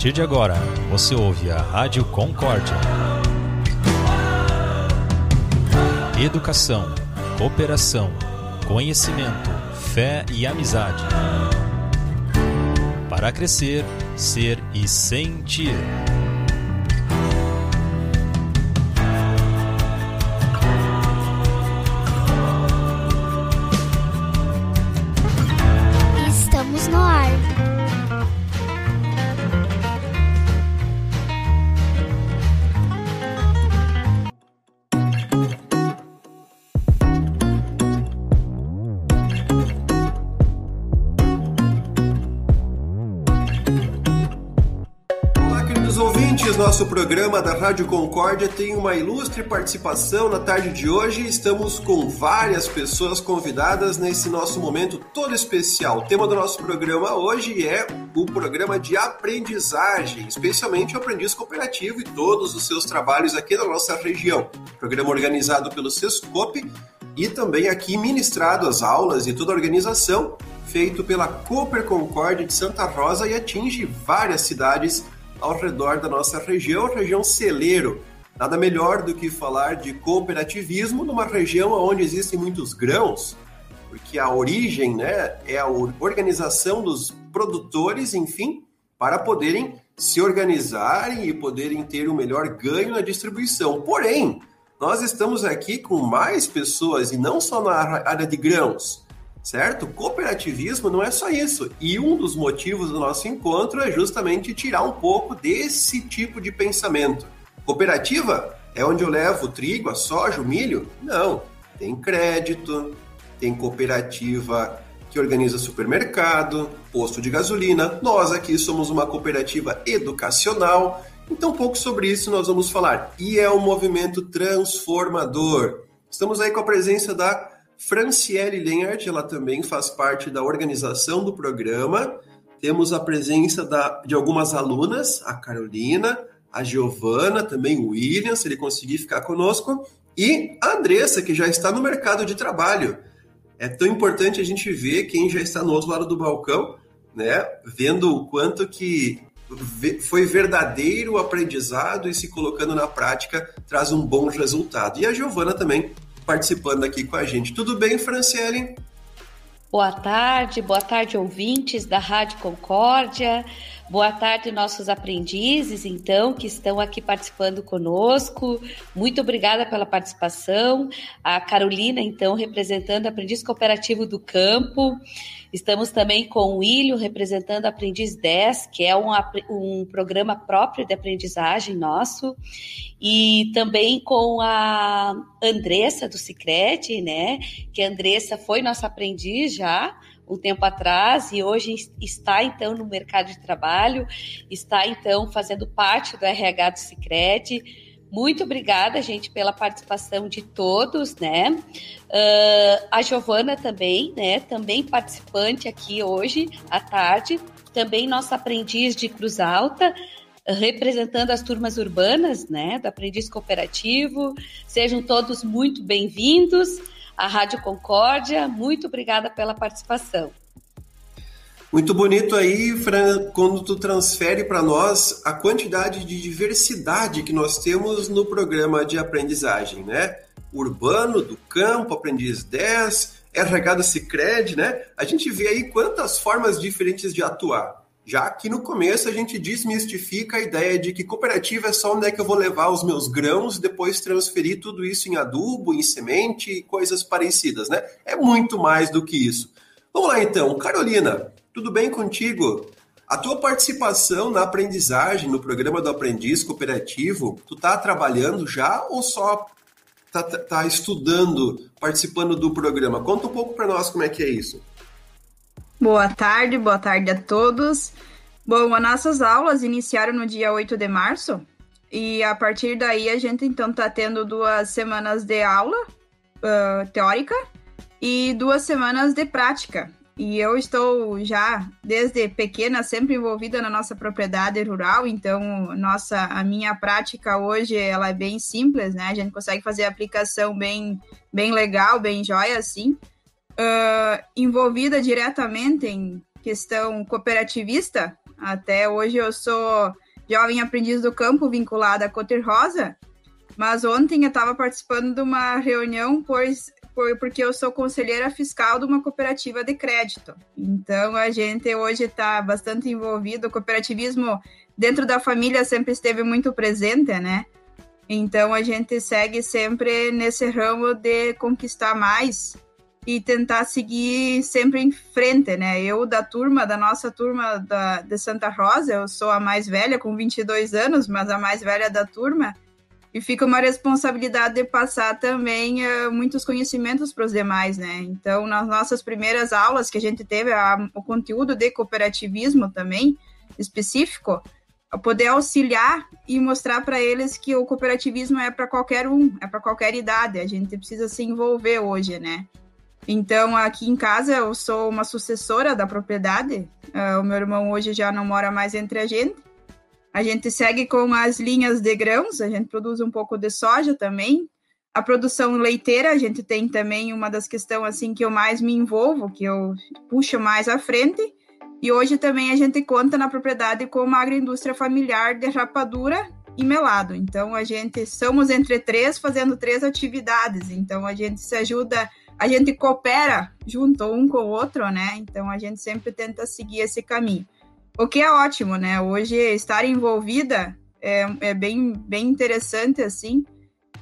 partir de agora, você ouve a Rádio Concórdia. Educação, cooperação, conhecimento, fé e amizade. Para crescer, ser e sentir. Nosso programa da Rádio Concórdia tem uma ilustre participação na tarde de hoje. Estamos com várias pessoas convidadas nesse nosso momento todo especial. O tema do nosso programa hoje é o programa de aprendizagem, especialmente o aprendiz cooperativo e todos os seus trabalhos aqui na nossa região. Programa organizado pelo Sescope e também aqui ministrado as aulas e toda a organização feito pela Cooper Concórdia de Santa Rosa e atinge várias cidades ao redor da nossa região, região celeiro. Nada melhor do que falar de cooperativismo numa região onde existem muitos grãos, porque a origem né, é a organização dos produtores, enfim, para poderem se organizarem e poderem ter o um melhor ganho na distribuição. Porém, nós estamos aqui com mais pessoas e não só na área de grãos certo? Cooperativismo não é só isso. E um dos motivos do nosso encontro é justamente tirar um pouco desse tipo de pensamento. Cooperativa é onde eu levo o trigo, a soja, o milho? Não. Tem crédito, tem cooperativa que organiza supermercado, posto de gasolina. Nós aqui somos uma cooperativa educacional. Então, um pouco sobre isso nós vamos falar. E é um movimento transformador. Estamos aí com a presença da Franciele Lenhart, ela também faz parte da organização do programa. Temos a presença da, de algumas alunas, a Carolina, a Giovana, também o William, se ele conseguir ficar conosco, e a Andressa, que já está no mercado de trabalho. É tão importante a gente ver quem já está no outro lado do balcão, né? Vendo o quanto que foi verdadeiro o aprendizado e se colocando na prática traz um bom resultado. E a Giovana também participando aqui com a gente. Tudo bem, Franciele? Boa tarde, boa tarde, ouvintes da Rádio Concórdia. Boa tarde, nossos aprendizes, então, que estão aqui participando conosco. Muito obrigada pela participação. A Carolina, então, representando o Aprendiz Cooperativo do Campo. Estamos também com o William, representando a Aprendiz 10, que é um, um programa próprio de aprendizagem nosso. E também com a Andressa, do Cicrete, né? Que a Andressa foi nossa aprendiz já um tempo atrás e hoje está então no mercado de trabalho, está então fazendo parte do RH do Sicredi. Muito obrigada, gente, pela participação de todos, né? Uh, a Giovana também, né? Também participante aqui hoje à tarde, também nossa aprendiz de Cruz Alta, representando as turmas urbanas, né? Do aprendiz cooperativo. Sejam todos muito bem-vindos à Rádio Concórdia. Muito obrigada pela participação. Muito bonito aí, Fran, quando tu transfere para nós a quantidade de diversidade que nós temos no programa de aprendizagem, né? Urbano, do campo, aprendiz 10, RH do Cicred, né? A gente vê aí quantas formas diferentes de atuar. Já que no começo a gente desmistifica a ideia de que cooperativa é só onde é que eu vou levar os meus grãos e depois transferir tudo isso em adubo, em semente e coisas parecidas, né? É muito mais do que isso. Vamos lá então, Carolina, tudo bem contigo? A tua participação na aprendizagem, no programa do aprendiz cooperativo, tu tá trabalhando já ou só tá, tá estudando, participando do programa? Conta um pouco para nós como é que é isso. Boa tarde, boa tarde a todos. Bom, as nossas aulas iniciaram no dia 8 de março e a partir daí a gente então tá tendo duas semanas de aula uh, teórica e duas semanas de prática. E eu estou já desde pequena sempre envolvida na nossa propriedade rural, então nossa a minha prática hoje ela é bem simples, né? A gente consegue fazer aplicação bem bem legal, bem jóia assim. Uh, envolvida diretamente em questão cooperativista, Até hoje eu sou jovem aprendiz do campo vinculada à Coter Rosa, mas ontem eu estava participando de uma reunião, pois por, porque eu sou conselheira fiscal de uma cooperativa de crédito. Então a gente hoje está bastante envolvido. O cooperativismo dentro da família sempre esteve muito presente, né? Então a gente segue sempre nesse ramo de conquistar mais e tentar seguir sempre em frente, né? Eu da turma, da nossa turma da, de Santa Rosa, eu sou a mais velha, com 22 anos, mas a mais velha da turma, e fica uma responsabilidade de passar também uh, muitos conhecimentos para os demais, né? Então, nas nossas primeiras aulas que a gente teve, a, o conteúdo de cooperativismo também, específico, poder auxiliar e mostrar para eles que o cooperativismo é para qualquer um, é para qualquer idade, a gente precisa se envolver hoje, né? Então, aqui em casa, eu sou uma sucessora da propriedade. Uh, o meu irmão hoje já não mora mais entre a gente. A gente segue com as linhas de grãos, a gente produz um pouco de soja também. A produção leiteira, a gente tem também uma das questões assim que eu mais me envolvo, que eu puxo mais à frente. E hoje também a gente conta na propriedade com uma agroindústria familiar de rapadura e melado. Então a gente somos entre três fazendo três atividades. Então a gente se ajuda a gente coopera junto um com o outro, né? Então a gente sempre tenta seguir esse caminho. O que é ótimo, né? Hoje estar envolvida é, é bem, bem interessante, assim.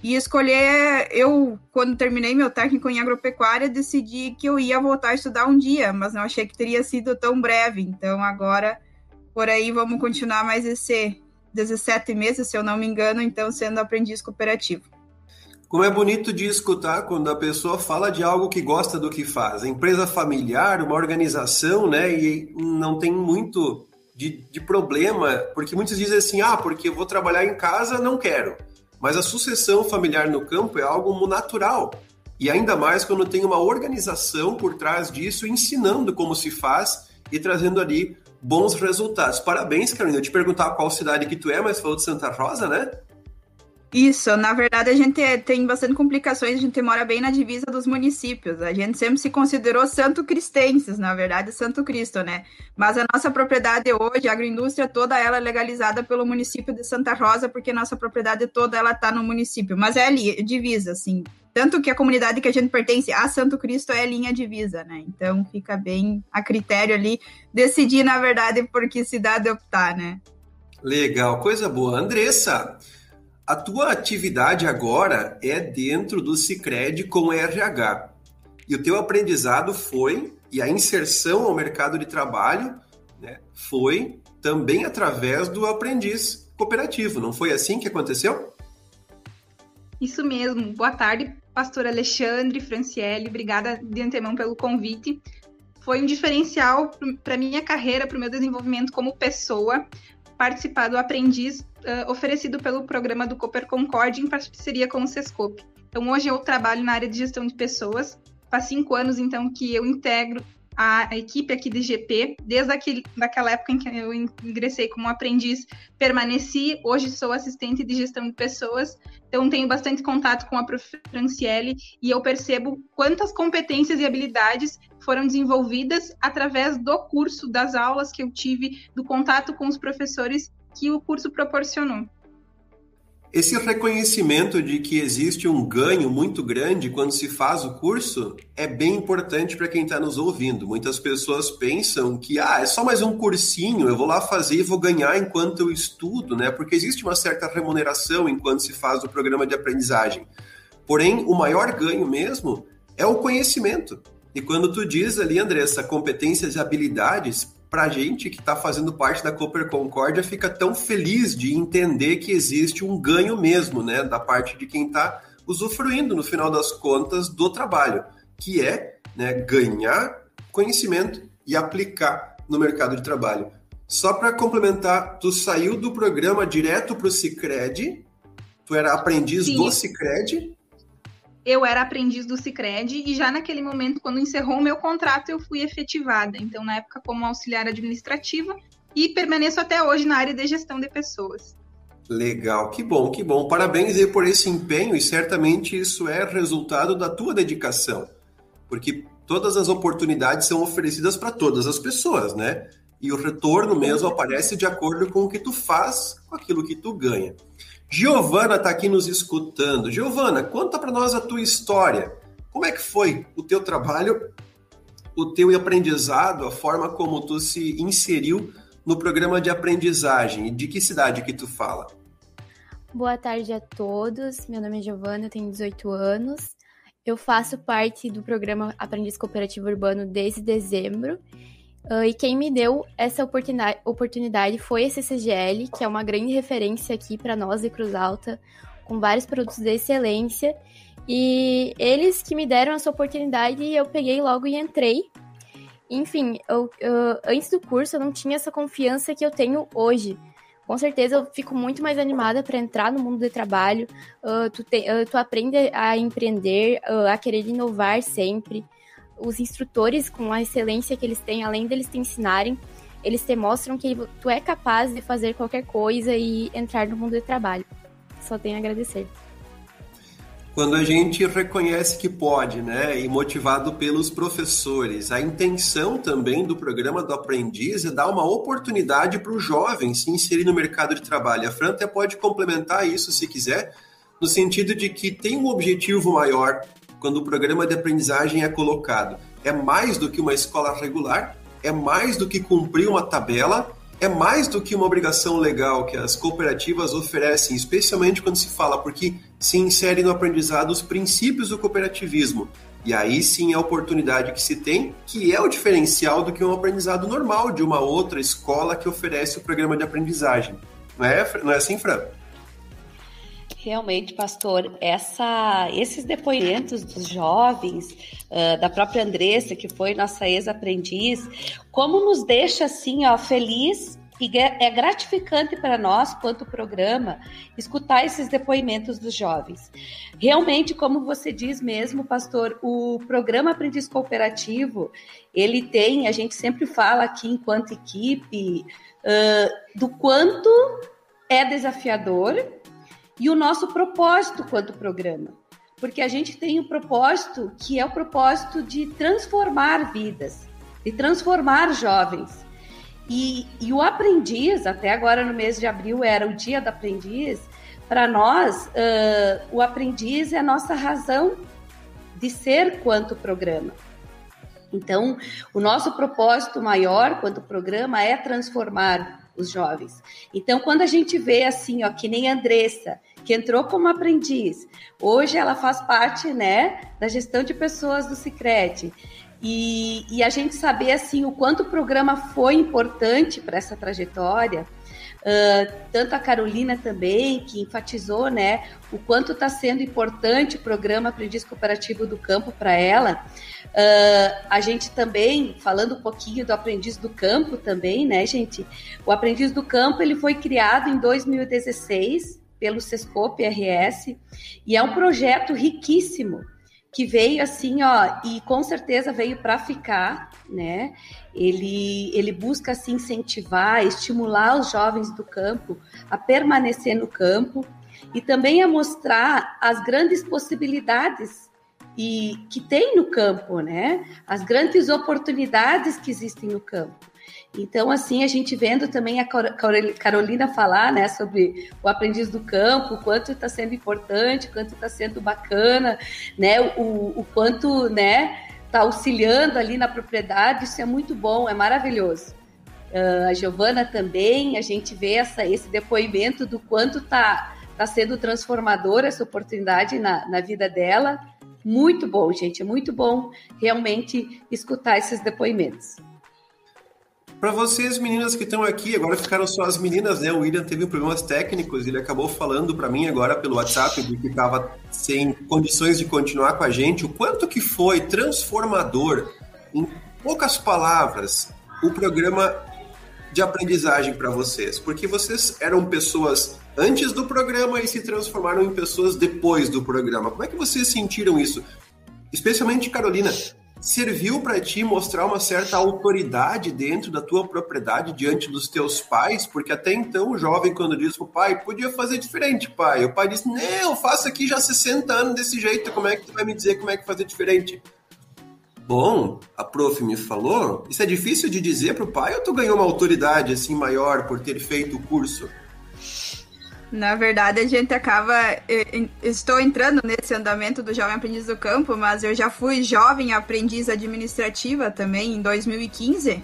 E escolher, eu, quando terminei meu técnico em agropecuária, decidi que eu ia voltar a estudar um dia, mas não achei que teria sido tão breve. Então agora, por aí, vamos continuar mais esse 17 meses, se eu não me engano, então sendo aprendiz cooperativo. Como é bonito de escutar quando a pessoa fala de algo que gosta do que faz. empresa familiar, uma organização, né? E não tem muito de, de problema, porque muitos dizem assim: ah, porque eu vou trabalhar em casa, não quero. Mas a sucessão familiar no campo é algo natural. E ainda mais quando tem uma organização por trás disso, ensinando como se faz e trazendo ali bons resultados. Parabéns, Carolina. Eu te perguntar qual cidade que tu é, mas falou de Santa Rosa, né? Isso, na verdade a gente tem bastante complicações, a gente mora bem na divisa dos municípios. A gente sempre se considerou santo cristenses, na verdade, Santo Cristo, né? Mas a nossa propriedade hoje, a agroindústria toda ela é legalizada pelo município de Santa Rosa, porque nossa propriedade toda ela tá no município, mas é ali, divisa, assim. Tanto que a comunidade que a gente pertence a Santo Cristo é linha divisa, né? Então fica bem a critério ali decidir, na verdade, por que cidade optar, né? Legal, coisa boa. Andressa, a tua atividade agora é dentro do Cicred com RH. E o teu aprendizado foi, e a inserção ao mercado de trabalho né, foi também através do aprendiz cooperativo. Não foi assim que aconteceu? Isso mesmo. Boa tarde, pastor Alexandre, Franciele. Obrigada de antemão pelo convite. Foi um diferencial para minha carreira, para o meu desenvolvimento como pessoa, participar do aprendiz uh, oferecido pelo programa do Cooper Concorde em parceria com o Sescope. Então, hoje eu trabalho na área de gestão de pessoas. Faz cinco anos, então, que eu integro a, equipe aqui de GP. Desde aquele, daquela época em que eu ingressei como aprendiz, permaneci. Hoje sou assistente de gestão de pessoas. Então, tenho bastante contato com a prof. Franciele e eu percebo quantas competências e habilidades foram desenvolvidas através do curso, das aulas que eu tive, do contato com os professores que o curso proporcionou. Esse reconhecimento de que existe um ganho muito grande quando se faz o curso é bem importante para quem está nos ouvindo. Muitas pessoas pensam que ah, é só mais um cursinho, eu vou lá fazer e vou ganhar enquanto eu estudo, né? Porque existe uma certa remuneração enquanto se faz o programa de aprendizagem. Porém, o maior ganho mesmo é o conhecimento. E quando tu diz ali, Andressa, competências e habilidades, para a gente que está fazendo parte da Cooper Concórdia fica tão feliz de entender que existe um ganho mesmo, né, da parte de quem está usufruindo, no final das contas, do trabalho, que é né, ganhar conhecimento e aplicar no mercado de trabalho. Só para complementar, tu saiu do programa direto para o Cicred, tu era aprendiz Sim. do Cicred eu era aprendiz do Cicred e já naquele momento, quando encerrou o meu contrato, eu fui efetivada. Então, na época, como auxiliar administrativa e permaneço até hoje na área de gestão de pessoas. Legal, que bom, que bom. Parabéns aí por esse empenho e certamente isso é resultado da tua dedicação, porque todas as oportunidades são oferecidas para todas as pessoas, né? E o retorno mesmo aparece de acordo com o que tu faz, com aquilo que tu ganha. Giovana está aqui nos escutando. Giovana, conta para nós a tua história. Como é que foi o teu trabalho, o teu aprendizado, a forma como tu se inseriu no programa de aprendizagem? De que cidade que tu fala? Boa tarde a todos. Meu nome é Giovana, eu tenho 18 anos. Eu faço parte do programa Aprendiz Cooperativo Urbano desde dezembro. Uh, e quem me deu essa oportunidade, oportunidade foi a CCGL, que é uma grande referência aqui para nós de Cruz Alta, com vários produtos de excelência. E eles que me deram essa oportunidade, eu peguei logo e entrei. Enfim, eu, eu, antes do curso eu não tinha essa confiança que eu tenho hoje com certeza eu fico muito mais animada para entrar no mundo do trabalho. Uh, tu, te, uh, tu aprende a empreender, uh, a querer inovar sempre. Os instrutores, com a excelência que eles têm, além deles te ensinarem, eles te mostram que tu é capaz de fazer qualquer coisa e entrar no mundo do trabalho. Só tenho a agradecer quando a gente reconhece que pode, né, e motivado pelos professores. A intenção também do programa do aprendiz é dar uma oportunidade para o jovem se inserir no mercado de trabalho. A Fran até pode complementar isso se quiser, no sentido de que tem um objetivo maior quando o programa de aprendizagem é colocado. É mais do que uma escola regular, é mais do que cumprir uma tabela, é mais do que uma obrigação legal que as cooperativas oferecem, especialmente quando se fala porque se insere no aprendizado os princípios do cooperativismo. E aí sim é a oportunidade que se tem, que é o diferencial do que um aprendizado normal de uma outra escola que oferece o programa de aprendizagem. Não é, não é assim, Fran? Realmente, pastor, essa, esses depoimentos dos jovens, uh, da própria Andressa, que foi nossa ex-aprendiz, como nos deixa assim, ó, feliz e é gratificante para nós, quanto programa, escutar esses depoimentos dos jovens. Realmente, como você diz mesmo, pastor, o programa Aprendiz Cooperativo, ele tem, a gente sempre fala aqui enquanto equipe, uh, do quanto é desafiador e o nosso propósito quanto programa. Porque a gente tem um propósito que é o propósito de transformar vidas, de transformar jovens. E, e o aprendiz, até agora no mês de abril era o dia do aprendiz, para nós, uh, o aprendiz é a nossa razão de ser quanto programa. Então, o nosso propósito maior quanto programa é transformar os jovens. Então, quando a gente vê assim, ó, que nem a Andressa, que entrou como aprendiz, hoje ela faz parte, né, da gestão de pessoas do Sicredi. E, e a gente saber assim o quanto o programa foi importante para essa trajetória, Uh, tanto a Carolina também, que enfatizou né, o quanto está sendo importante o programa Aprendiz Cooperativo do Campo para ela. Uh, a gente também, falando um pouquinho do Aprendiz do Campo também, né, gente? O Aprendiz do Campo ele foi criado em 2016 pelo Sescope RS e é um projeto riquíssimo que veio assim, ó, e com certeza veio para ficar, né? Ele, ele busca assim incentivar, estimular os jovens do campo a permanecer no campo e também a mostrar as grandes possibilidades e que tem no campo, né? As grandes oportunidades que existem no campo. Então, assim, a gente vendo também a Carolina falar, né, sobre o aprendiz do campo, o quanto está sendo importante, o quanto está sendo bacana, né, o, o quanto, né, está auxiliando ali na propriedade, isso é muito bom, é maravilhoso. Uh, a Giovana também, a gente vê essa, esse depoimento do quanto está tá sendo transformador essa oportunidade na, na vida dela. Muito bom, gente, é muito bom realmente escutar esses depoimentos. Para vocês, meninas que estão aqui, agora ficaram só as meninas, né? O William teve problemas técnicos, ele acabou falando para mim agora pelo WhatsApp de que estava sem condições de continuar com a gente. O quanto que foi transformador, em poucas palavras, o programa de aprendizagem para vocês? Porque vocês eram pessoas antes do programa e se transformaram em pessoas depois do programa. Como é que vocês sentiram isso? Especialmente Carolina, serviu para ti mostrar uma certa autoridade dentro da tua propriedade diante dos teus pais? Porque até então o jovem, quando diz pro pai, podia fazer diferente, pai. O pai diz: Não, faço aqui já 60 anos desse jeito, como é que tu vai me dizer como é que fazer diferente? bom, a prof me falou, isso é difícil de dizer pro pai ou tu ganhou uma autoridade assim maior por ter feito o curso? Na verdade, a gente acaba. Estou entrando nesse andamento do Jovem Aprendiz do Campo, mas eu já fui jovem aprendiz administrativa também em 2015.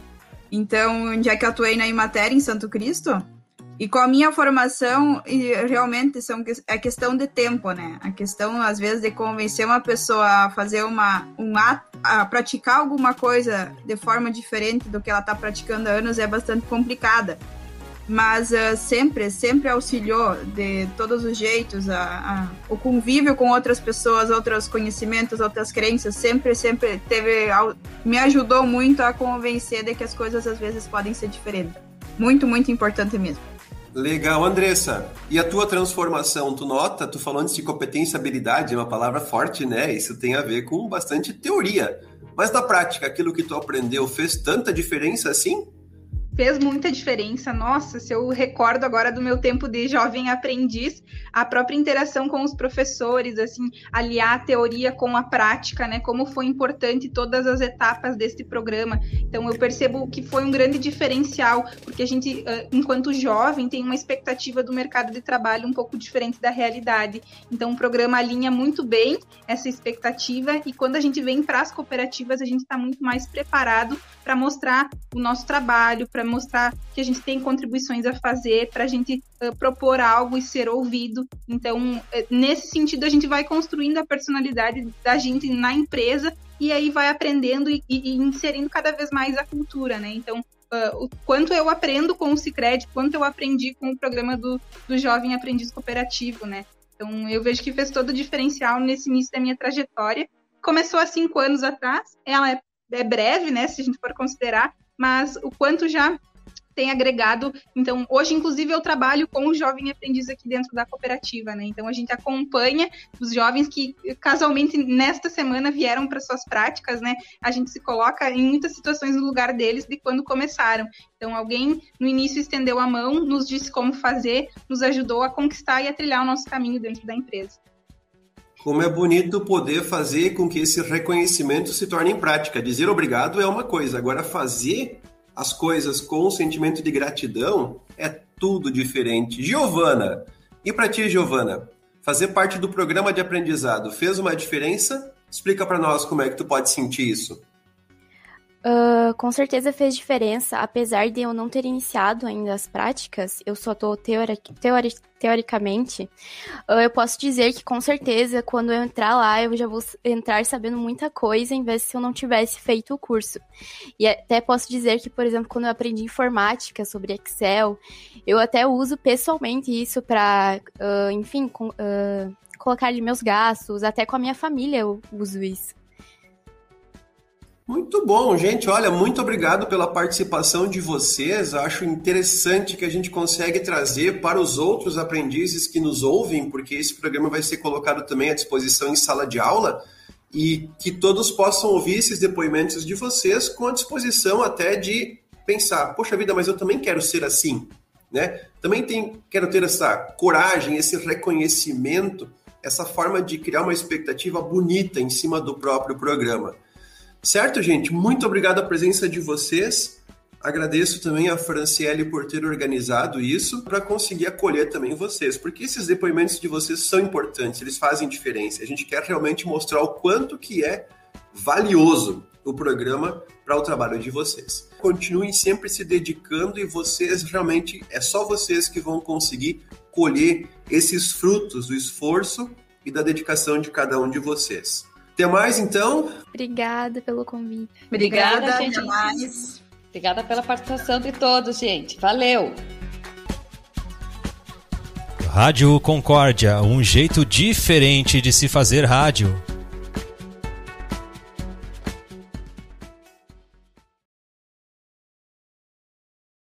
Então, onde é que atuei na Imater em Santo Cristo? E com a minha formação, realmente são, é questão de tempo, né? A questão, às vezes, de convencer uma pessoa a fazer uma, um ato, a praticar alguma coisa de forma diferente do que ela está praticando há anos é bastante complicada mas uh, sempre, sempre auxiliou de todos os jeitos, a, a, o convívio com outras pessoas, outros conhecimentos, outras crenças, sempre, sempre teve, me ajudou muito a convencer de que as coisas às vezes podem ser diferentes. Muito, muito importante mesmo. Legal, Andressa. E a tua transformação, tu nota, tu falou antes de competência habilidade, é uma palavra forte, né? Isso tem a ver com bastante teoria. Mas na prática, aquilo que tu aprendeu fez tanta diferença assim? Fez muita diferença. Nossa, se eu recordo agora do meu tempo de jovem aprendiz, a própria interação com os professores, assim, aliar a teoria com a prática, né? Como foi importante todas as etapas desse programa. Então eu percebo que foi um grande diferencial, porque a gente, enquanto jovem, tem uma expectativa do mercado de trabalho um pouco diferente da realidade. Então o programa alinha muito bem essa expectativa e quando a gente vem para as cooperativas, a gente está muito mais preparado para mostrar o nosso trabalho, para mostrar que a gente tem contribuições a fazer, para a gente uh, propor algo e ser ouvido. Então, uh, nesse sentido, a gente vai construindo a personalidade da gente na empresa e aí vai aprendendo e, e inserindo cada vez mais a cultura, né? Então, uh, o quanto eu aprendo com o Cicred, quanto eu aprendi com o programa do, do Jovem Aprendiz Cooperativo, né? Então, eu vejo que fez todo o diferencial nesse início da minha trajetória. Começou há cinco anos atrás, ela é é breve, né, se a gente for considerar, mas o quanto já tem agregado. Então, hoje, inclusive, eu trabalho com o jovem aprendiz aqui dentro da cooperativa, né? Então, a gente acompanha os jovens que, casualmente, nesta semana vieram para suas práticas, né? A gente se coloca em muitas situações no lugar deles de quando começaram. Então, alguém no início estendeu a mão, nos disse como fazer, nos ajudou a conquistar e a trilhar o nosso caminho dentro da empresa. Como é bonito poder fazer com que esse reconhecimento se torne em prática. Dizer obrigado é uma coisa, agora fazer as coisas com um sentimento de gratidão é tudo diferente. Giovana, e para ti, Giovana, fazer parte do programa de aprendizado fez uma diferença? Explica para nós como é que tu pode sentir isso. Uh, com certeza fez diferença, apesar de eu não ter iniciado ainda as práticas, eu só estou teori teori teoricamente. Uh, eu posso dizer que com certeza, quando eu entrar lá, eu já vou entrar sabendo muita coisa, em vez de se eu não tivesse feito o curso. E até posso dizer que, por exemplo, quando eu aprendi informática sobre Excel, eu até uso pessoalmente isso para, uh, enfim, com, colocar ali meus gastos, até com a minha família eu uso isso. Muito bom, gente. Olha, muito obrigado pela participação de vocês. Acho interessante que a gente consegue trazer para os outros aprendizes que nos ouvem, porque esse programa vai ser colocado também à disposição em sala de aula e que todos possam ouvir esses depoimentos de vocês com a disposição até de pensar, poxa vida, mas eu também quero ser assim, né? Também tem, quero ter essa coragem, esse reconhecimento, essa forma de criar uma expectativa bonita em cima do próprio programa. Certo, gente? Muito obrigado a presença de vocês. Agradeço também a Franciele por ter organizado isso para conseguir acolher também vocês, porque esses depoimentos de vocês são importantes, eles fazem diferença. A gente quer realmente mostrar o quanto que é valioso o programa para o trabalho de vocês. Continuem sempre se dedicando e vocês realmente é só vocês que vão conseguir colher esses frutos do esforço e da dedicação de cada um de vocês. Até mais, então. Obrigada pelo convite. Obrigada, Obrigada gente. Até mais. Obrigada pela participação de todos, gente. Valeu! Rádio Concórdia, um jeito diferente de se fazer rádio.